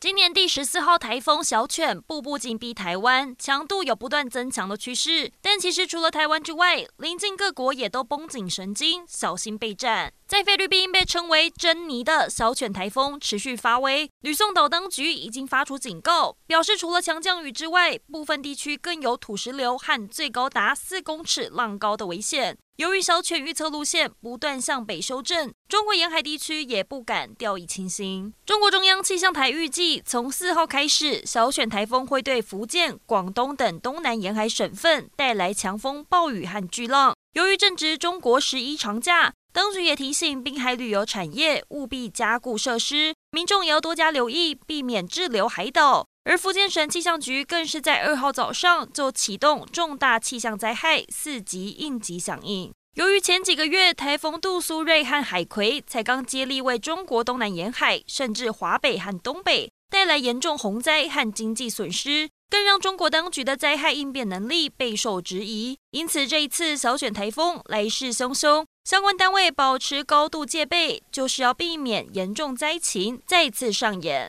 今年第十四号台风小犬步步紧逼台湾，强度有不断增强的趋势。但其实除了台湾之外，邻近各国也都绷紧神经，小心备战。在菲律宾被称为珍妮的小犬台风持续发威，吕宋岛当局已经发出警告，表示除了强降雨之外，部分地区更有土石流和最高达四公尺浪高的危险。由于小犬预测路线不断向北修正，中国沿海地区也不敢掉以轻心。中国中央气象台预计，从四号开始，小犬台风会对福建、广东等东南沿海省份带来强风、暴雨和巨浪。由于正值中国十一长假，当局也提醒滨海旅游产业务必加固设施，民众也要多加留意，避免滞留海岛。而福建省气象局更是在二号早上就启动重大气象灾害四级应急响应。由于前几个月台风杜苏芮和海葵才刚接力为中国东南沿海甚至华北和东北带来严重洪灾和经济损失，更让中国当局的灾害应变能力备受质疑。因此，这一次小犬台风来势汹汹，相关单位保持高度戒备，就是要避免严重灾情再次上演。